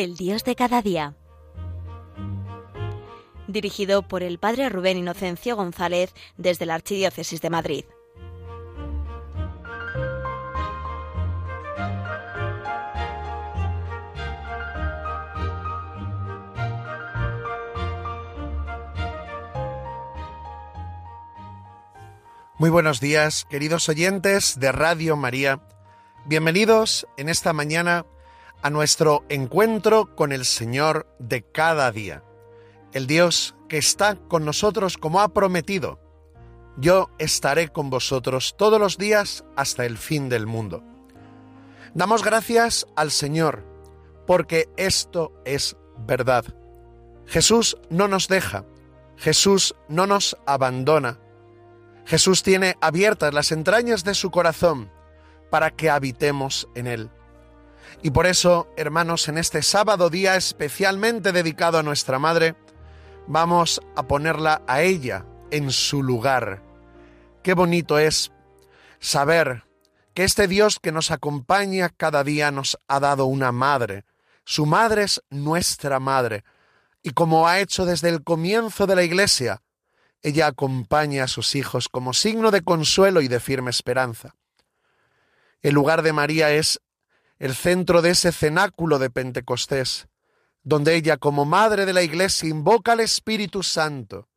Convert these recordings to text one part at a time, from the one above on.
El Dios de cada día. Dirigido por el Padre Rubén Inocencio González desde la Archidiócesis de Madrid. Muy buenos días, queridos oyentes de Radio María. Bienvenidos en esta mañana a nuestro encuentro con el Señor de cada día, el Dios que está con nosotros como ha prometido. Yo estaré con vosotros todos los días hasta el fin del mundo. Damos gracias al Señor, porque esto es verdad. Jesús no nos deja, Jesús no nos abandona, Jesús tiene abiertas las entrañas de su corazón para que habitemos en él. Y por eso, hermanos, en este sábado día especialmente dedicado a nuestra Madre, vamos a ponerla a ella en su lugar. Qué bonito es saber que este Dios que nos acompaña cada día nos ha dado una madre. Su madre es nuestra madre. Y como ha hecho desde el comienzo de la Iglesia, ella acompaña a sus hijos como signo de consuelo y de firme esperanza. El lugar de María es el centro de ese cenáculo de Pentecostés, donde ella como madre de la Iglesia invoca al Espíritu Santo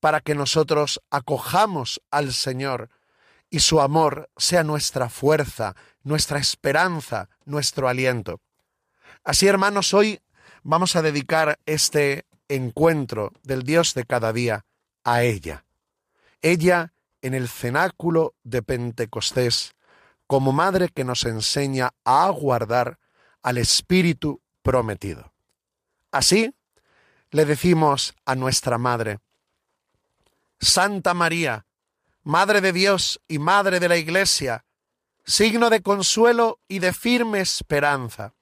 para que nosotros acojamos al Señor y su amor sea nuestra fuerza, nuestra esperanza, nuestro aliento. Así, hermanos, hoy vamos a dedicar este encuentro del Dios de cada día a ella. Ella en el cenáculo de Pentecostés, como madre que nos enseña a aguardar al Espíritu prometido. Así le decimos a nuestra Madre, Santa María, Madre de Dios y Madre de la Iglesia, signo de consuelo y de firme esperanza.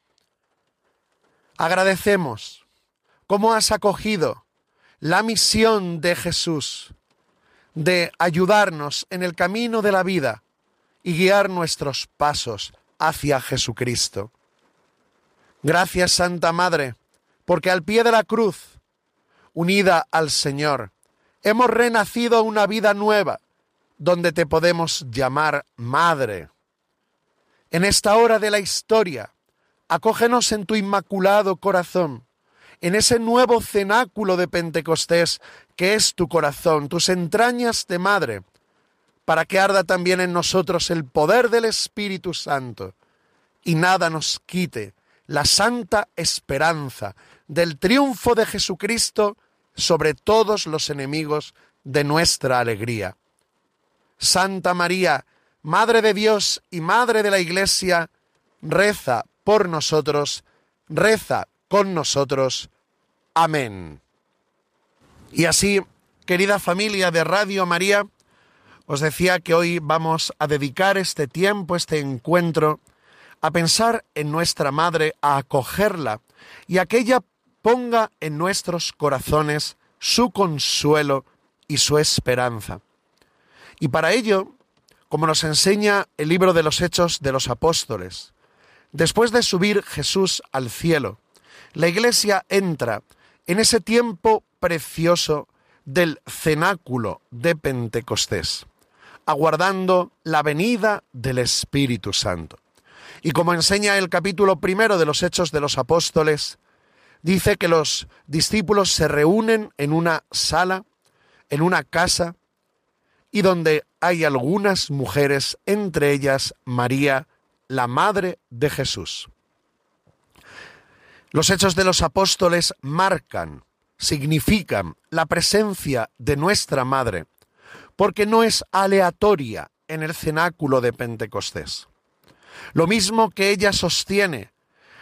Agradecemos cómo has acogido la misión de Jesús de ayudarnos en el camino de la vida y guiar nuestros pasos hacia Jesucristo. Gracias Santa Madre, porque al pie de la cruz, unida al Señor, hemos renacido una vida nueva, donde te podemos llamar Madre. En esta hora de la historia, acógenos en tu inmaculado corazón en ese nuevo cenáculo de Pentecostés que es tu corazón, tus entrañas de madre, para que arda también en nosotros el poder del Espíritu Santo y nada nos quite la santa esperanza del triunfo de Jesucristo sobre todos los enemigos de nuestra alegría. Santa María, Madre de Dios y Madre de la Iglesia, reza por nosotros, reza con nosotros. Amén. Y así, querida familia de Radio María, os decía que hoy vamos a dedicar este tiempo, este encuentro, a pensar en nuestra Madre, a acogerla y a que ella ponga en nuestros corazones su consuelo y su esperanza. Y para ello, como nos enseña el libro de los Hechos de los Apóstoles, después de subir Jesús al cielo, la iglesia entra en ese tiempo precioso del cenáculo de Pentecostés, aguardando la venida del Espíritu Santo. Y como enseña el capítulo primero de los Hechos de los Apóstoles, dice que los discípulos se reúnen en una sala, en una casa, y donde hay algunas mujeres, entre ellas María, la Madre de Jesús. Los hechos de los apóstoles marcan, significan la presencia de nuestra Madre, porque no es aleatoria en el cenáculo de Pentecostés. Lo mismo que ella sostiene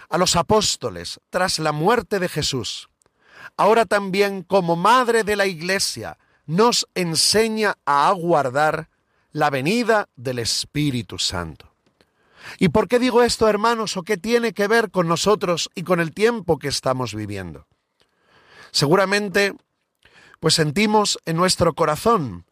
a los apóstoles tras la muerte de Jesús, ahora también como Madre de la Iglesia nos enseña a aguardar la venida del Espíritu Santo. ¿Y por qué digo esto, hermanos, o qué tiene que ver con nosotros y con el tiempo que estamos viviendo? Seguramente, pues sentimos en nuestro corazón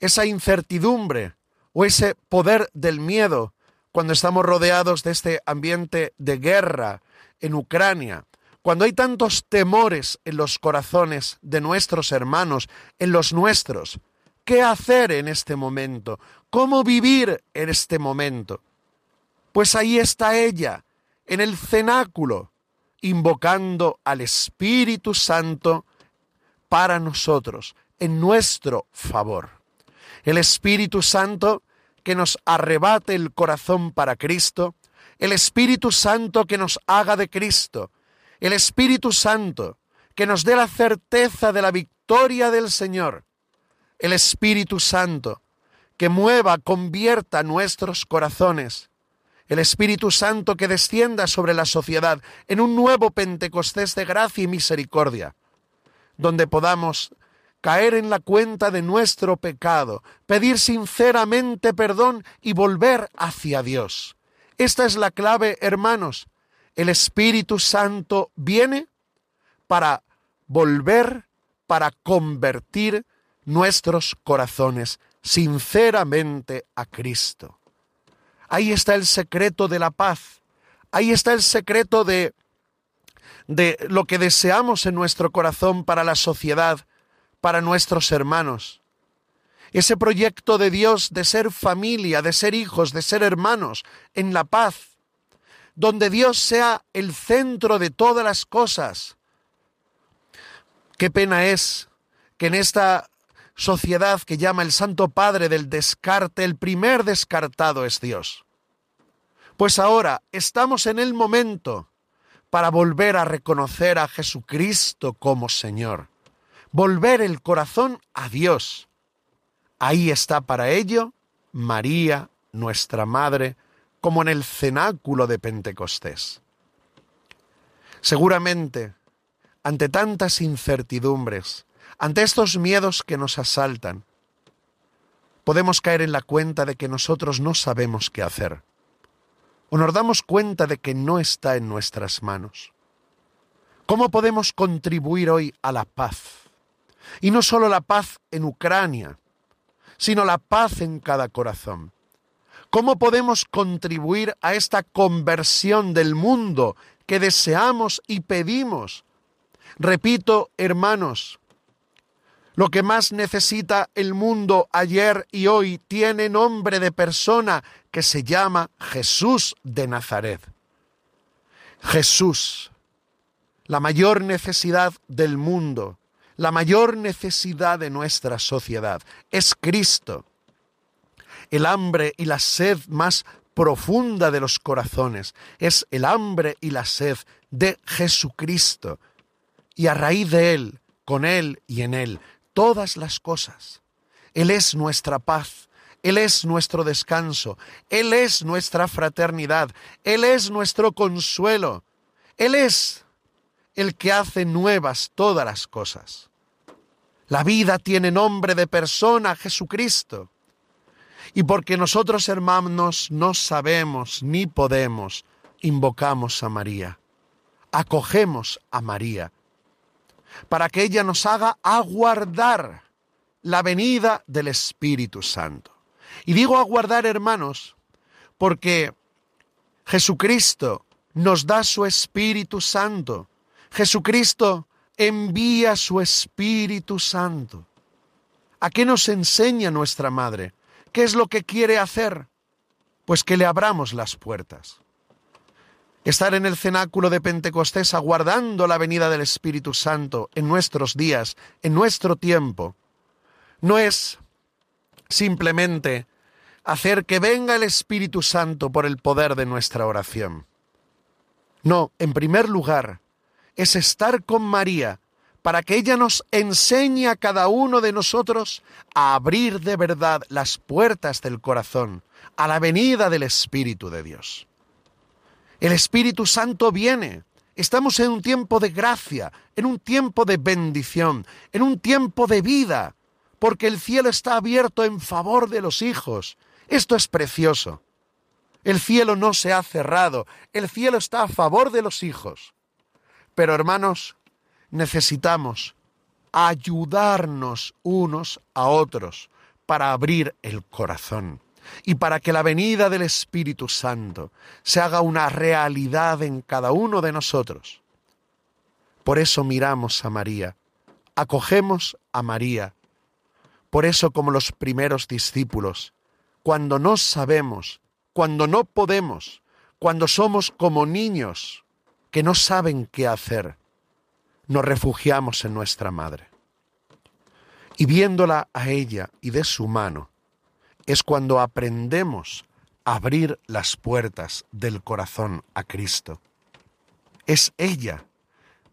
esa incertidumbre o ese poder del miedo cuando estamos rodeados de este ambiente de guerra en Ucrania, cuando hay tantos temores en los corazones de nuestros hermanos, en los nuestros, ¿qué hacer en este momento? ¿Cómo vivir en este momento? Pues ahí está ella, en el cenáculo, invocando al Espíritu Santo para nosotros, en nuestro favor. El Espíritu Santo que nos arrebate el corazón para Cristo, el Espíritu Santo que nos haga de Cristo, el Espíritu Santo que nos dé la certeza de la victoria del Señor, el Espíritu Santo que mueva, convierta nuestros corazones, el Espíritu Santo que descienda sobre la sociedad en un nuevo Pentecostés de gracia y misericordia, donde podamos caer en la cuenta de nuestro pecado, pedir sinceramente perdón y volver hacia Dios. Esta es la clave, hermanos. El Espíritu Santo viene para volver, para convertir nuestros corazones sinceramente a Cristo. Ahí está el secreto de la paz. Ahí está el secreto de, de lo que deseamos en nuestro corazón para la sociedad, para nuestros hermanos. Ese proyecto de Dios de ser familia, de ser hijos, de ser hermanos, en la paz, donde Dios sea el centro de todas las cosas. Qué pena es que en esta sociedad que llama el Santo Padre del descarte, el primer descartado es Dios. Pues ahora estamos en el momento para volver a reconocer a Jesucristo como Señor volver el corazón a Dios. Ahí está para ello María, nuestra Madre, como en el cenáculo de Pentecostés. Seguramente, ante tantas incertidumbres, ante estos miedos que nos asaltan, podemos caer en la cuenta de que nosotros no sabemos qué hacer, o nos damos cuenta de que no está en nuestras manos. ¿Cómo podemos contribuir hoy a la paz? Y no solo la paz en Ucrania, sino la paz en cada corazón. ¿Cómo podemos contribuir a esta conversión del mundo que deseamos y pedimos? Repito, hermanos, lo que más necesita el mundo ayer y hoy tiene nombre de persona que se llama Jesús de Nazaret. Jesús, la mayor necesidad del mundo la mayor necesidad de nuestra sociedad es Cristo. El hambre y la sed más profunda de los corazones es el hambre y la sed de Jesucristo. Y a raíz de Él, con Él y en Él, todas las cosas. Él es nuestra paz, Él es nuestro descanso, Él es nuestra fraternidad, Él es nuestro consuelo, Él es el que hace nuevas todas las cosas. La vida tiene nombre de persona, Jesucristo. Y porque nosotros, hermanos, no sabemos ni podemos, invocamos a María, acogemos a María, para que ella nos haga aguardar la venida del Espíritu Santo. Y digo aguardar, hermanos, porque Jesucristo nos da su Espíritu Santo. Jesucristo envía su Espíritu Santo. ¿A qué nos enseña nuestra Madre? ¿Qué es lo que quiere hacer? Pues que le abramos las puertas. Estar en el cenáculo de Pentecostés aguardando la venida del Espíritu Santo en nuestros días, en nuestro tiempo, no es simplemente hacer que venga el Espíritu Santo por el poder de nuestra oración. No, en primer lugar, es estar con María para que ella nos enseñe a cada uno de nosotros a abrir de verdad las puertas del corazón a la venida del Espíritu de Dios. El Espíritu Santo viene. Estamos en un tiempo de gracia, en un tiempo de bendición, en un tiempo de vida, porque el cielo está abierto en favor de los hijos. Esto es precioso. El cielo no se ha cerrado, el cielo está a favor de los hijos. Pero hermanos, necesitamos ayudarnos unos a otros para abrir el corazón y para que la venida del Espíritu Santo se haga una realidad en cada uno de nosotros. Por eso miramos a María, acogemos a María. Por eso como los primeros discípulos, cuando no sabemos, cuando no podemos, cuando somos como niños que no saben qué hacer, nos refugiamos en nuestra madre. Y viéndola a ella y de su mano, es cuando aprendemos a abrir las puertas del corazón a Cristo. Es ella,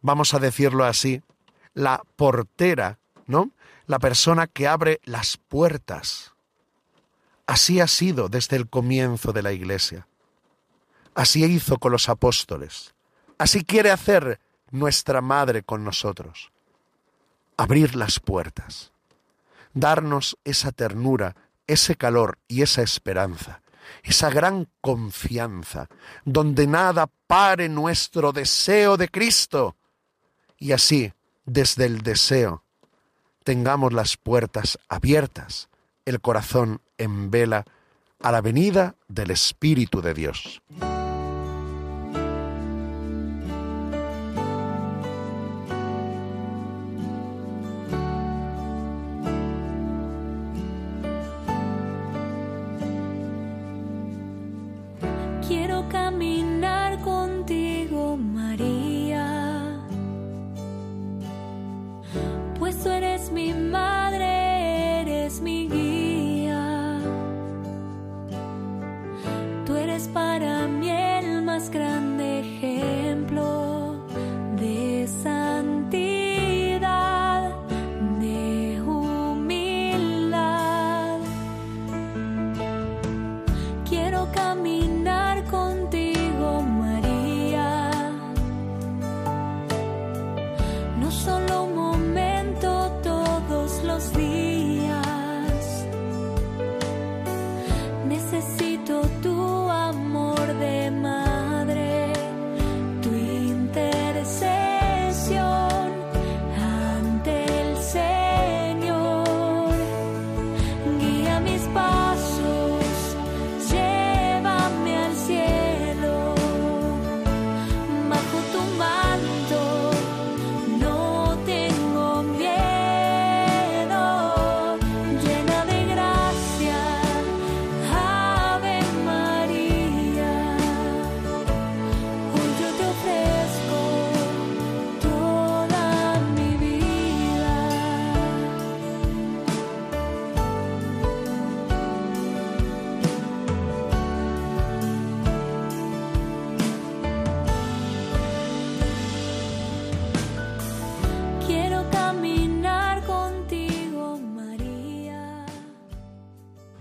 vamos a decirlo así, la portera, ¿no? La persona que abre las puertas. Así ha sido desde el comienzo de la Iglesia. Así hizo con los apóstoles. Así quiere hacer nuestra Madre con nosotros. Abrir las puertas. Darnos esa ternura, ese calor y esa esperanza. Esa gran confianza, donde nada pare nuestro deseo de Cristo. Y así, desde el deseo, tengamos las puertas abiertas, el corazón en vela a la venida del Espíritu de Dios. kami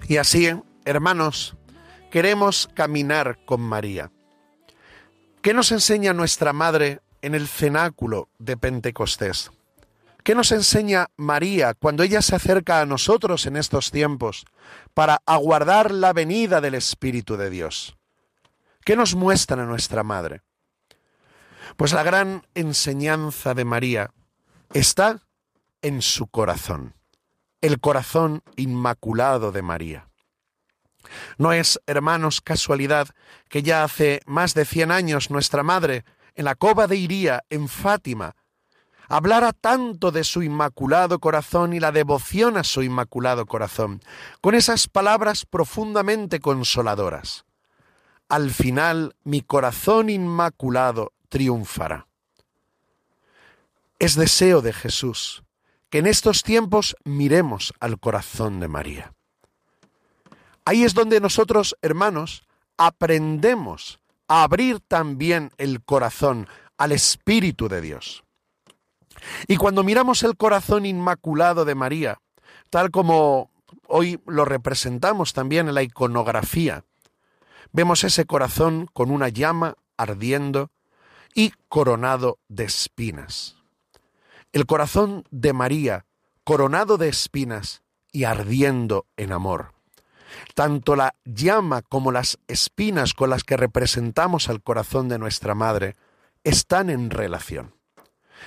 Y así, hermanos, queremos caminar con María. ¿Qué nos enseña nuestra Madre en el cenáculo de Pentecostés? ¿Qué nos enseña María cuando ella se acerca a nosotros en estos tiempos para aguardar la venida del Espíritu de Dios? ¿Qué nos muestra nuestra Madre? Pues la gran enseñanza de María está en su corazón el corazón inmaculado de María. No es, hermanos, casualidad que ya hace más de cien años nuestra madre, en la cova de Iría, en Fátima, hablara tanto de su inmaculado corazón y la devoción a su inmaculado corazón, con esas palabras profundamente consoladoras. Al final mi corazón inmaculado triunfará. Es deseo de Jesús que en estos tiempos miremos al corazón de María. Ahí es donde nosotros, hermanos, aprendemos a abrir también el corazón al Espíritu de Dios. Y cuando miramos el corazón inmaculado de María, tal como hoy lo representamos también en la iconografía, vemos ese corazón con una llama ardiendo y coronado de espinas el corazón de María, coronado de espinas y ardiendo en amor. Tanto la llama como las espinas con las que representamos al corazón de nuestra Madre están en relación.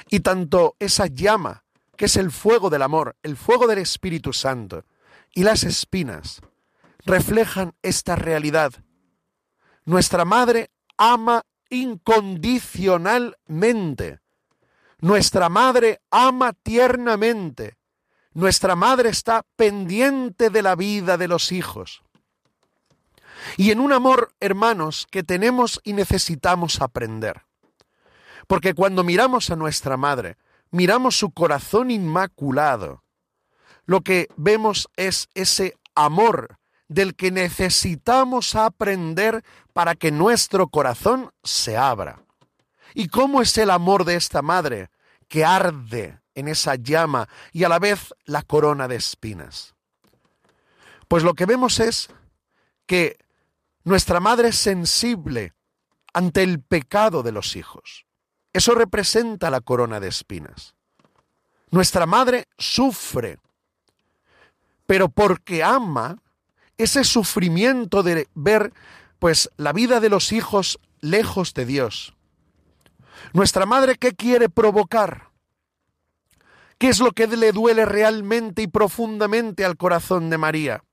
Y tanto esa llama, que es el fuego del amor, el fuego del Espíritu Santo, y las espinas, reflejan esta realidad. Nuestra Madre ama incondicionalmente Nuestra madre ama tiernamente. Nuestra madre está pendiente de la vida de los hijos. Y en un amor, hermanos, que tenemos y necesitamos aprender. Porque cuando miramos a nuestra madre, miramos su corazón inmaculado, lo que vemos es ese amor del que necesitamos aprender para que nuestro corazón se abra. ¿Y cómo es el amor de esta madre que arde en esa llama y a la vez la corona de espinas? Pues lo que vemos es que nuestra madre es sensible ante el pecado de los hijos. Eso representa la corona de espinas. Nuestra madre sufre, pero porque ama ese sufrimiento de ver pues la vida de los hijos lejos de Dios. Nuestra madre qué quiere provocar? ¿Qué es lo que le duele realmente y profundamente al corazón de María?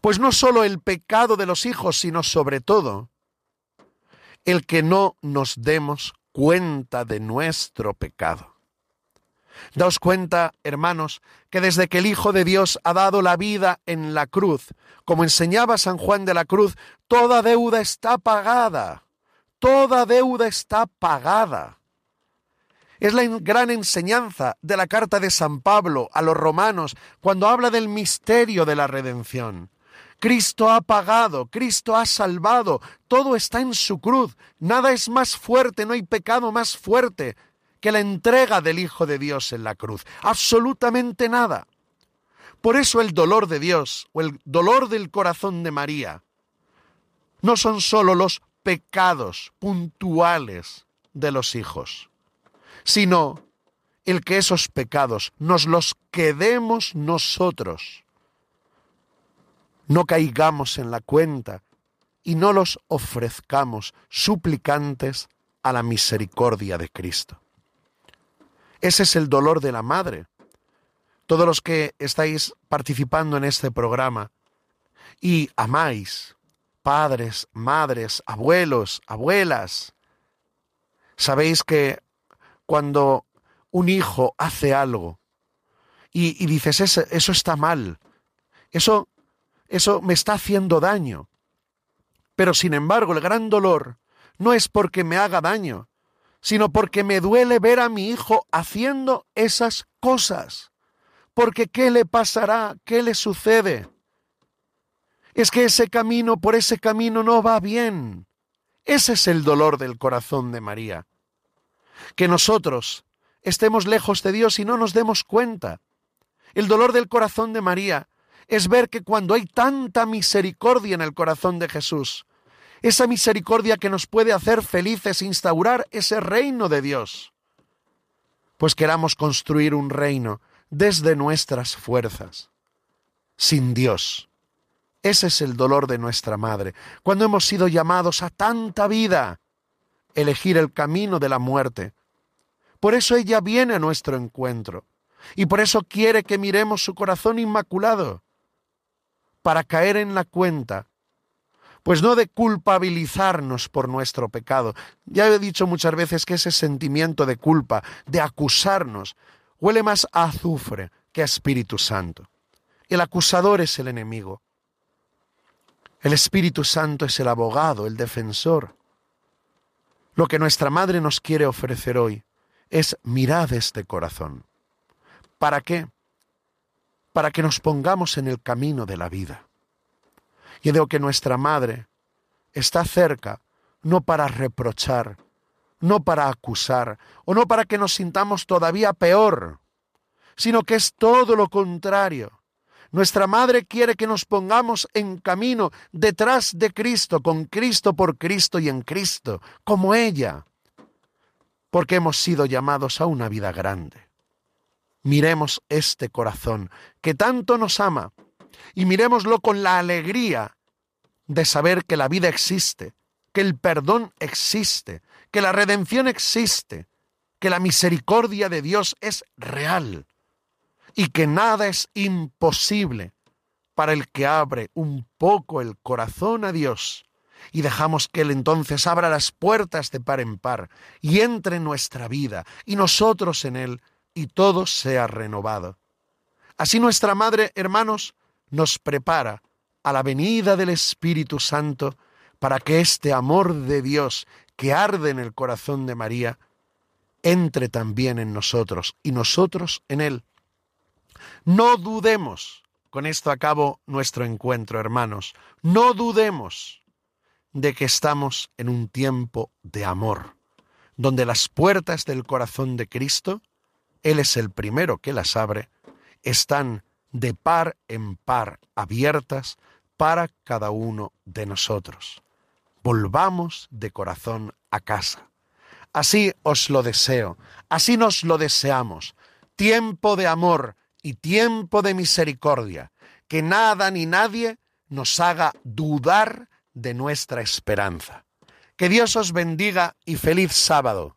Pues no solo el pecado de los hijos, sino sobre todo el que no nos demos cuenta de nuestro pecado. Daos cuenta, hermanos, que desde que el Hijo de Dios ha dado la vida en la cruz, como enseñaba San Juan de la Cruz, toda deuda está pagada, toda deuda está pagada. Es la gran enseñanza de la carta de San Pablo a los romanos cuando habla del misterio de la redención. Cristo ha pagado, Cristo ha salvado, todo está en su cruz, nada es más fuerte, no hay pecado más fuerte que la entrega del Hijo de Dios en la cruz, absolutamente nada. Por eso el dolor de Dios o el dolor del corazón de María no son sólo los pecados puntuales de los hijos, sino el que esos pecados nos los quedemos nosotros no caigamos en la cuenta y no los ofrezcamos suplicantes a la misericordia de Cristo. Ese es el dolor de la madre. Todos los que estáis participando en este programa y amáis, padres, madres, abuelos, abuelas, sabéis que cuando un hijo hace algo y, dices, eso, eso está mal, eso eso me está haciendo daño. Pero sin embargo, el gran dolor no es porque me haga daño, sino porque me duele ver a mi hijo haciendo esas cosas. Porque ¿qué le pasará? ¿Qué le sucede? Es que ese camino, por ese camino no va bien. Ese es el dolor del corazón de María. Que nosotros estemos lejos de Dios y no nos demos cuenta. El dolor del corazón de María es ver que cuando hay tanta misericordia en el corazón de Jesús, esa misericordia que nos puede hacer felices, instaurar ese reino de Dios, pues queramos construir un reino desde nuestras fuerzas, sin Dios. Ese es el dolor de nuestra madre, cuando hemos sido llamados a tanta vida, elegir el camino de la muerte. Por eso ella viene a nuestro encuentro, y por eso quiere que miremos su corazón inmaculado, para caer en la cuenta, pues no de culpabilizarnos por nuestro pecado. Ya he dicho muchas veces que ese sentimiento de culpa, de acusarnos, huele más a azufre que a Espíritu Santo. El acusador es el enemigo. El Espíritu Santo es el abogado, el defensor. Lo que nuestra Madre nos quiere ofrecer hoy es mirad este corazón. ¿Para qué? para que nos pongamos en el camino de la vida. Y digo que nuestra Madre está cerca no para reprochar, no para acusar, o no para que nos sintamos todavía peor, sino que es todo lo contrario. Nuestra Madre quiere que nos pongamos en camino detrás de Cristo, con Cristo por Cristo y en Cristo, como ella, porque hemos sido llamados a una vida grande. Miremos este corazón que tanto nos ama y miremoslo con la alegría de saber que la vida existe, que el perdón existe, que la redención existe, que la misericordia de Dios es real y que nada es imposible para el que abre un poco el corazón a Dios y dejamos que Él entonces abra las puertas de par en par y entre en nuestra vida y nosotros en Él y todo sea renovado. Así nuestra Madre, hermanos, nos prepara a la venida del Espíritu Santo para que este amor de Dios que arde en el corazón de María entre también en nosotros y nosotros en Él. No dudemos, con esto acabo nuestro encuentro, hermanos, no dudemos de que estamos en un tiempo de amor, donde las puertas del corazón de Cristo, Él es el primero que las abre, están de par en par abiertas para cada uno de nosotros. Volvamos de corazón a casa. Así os lo deseo, así nos lo deseamos. Tiempo de amor y tiempo de misericordia, que nada ni nadie nos haga dudar de nuestra esperanza. Que Dios os bendiga y feliz sábado.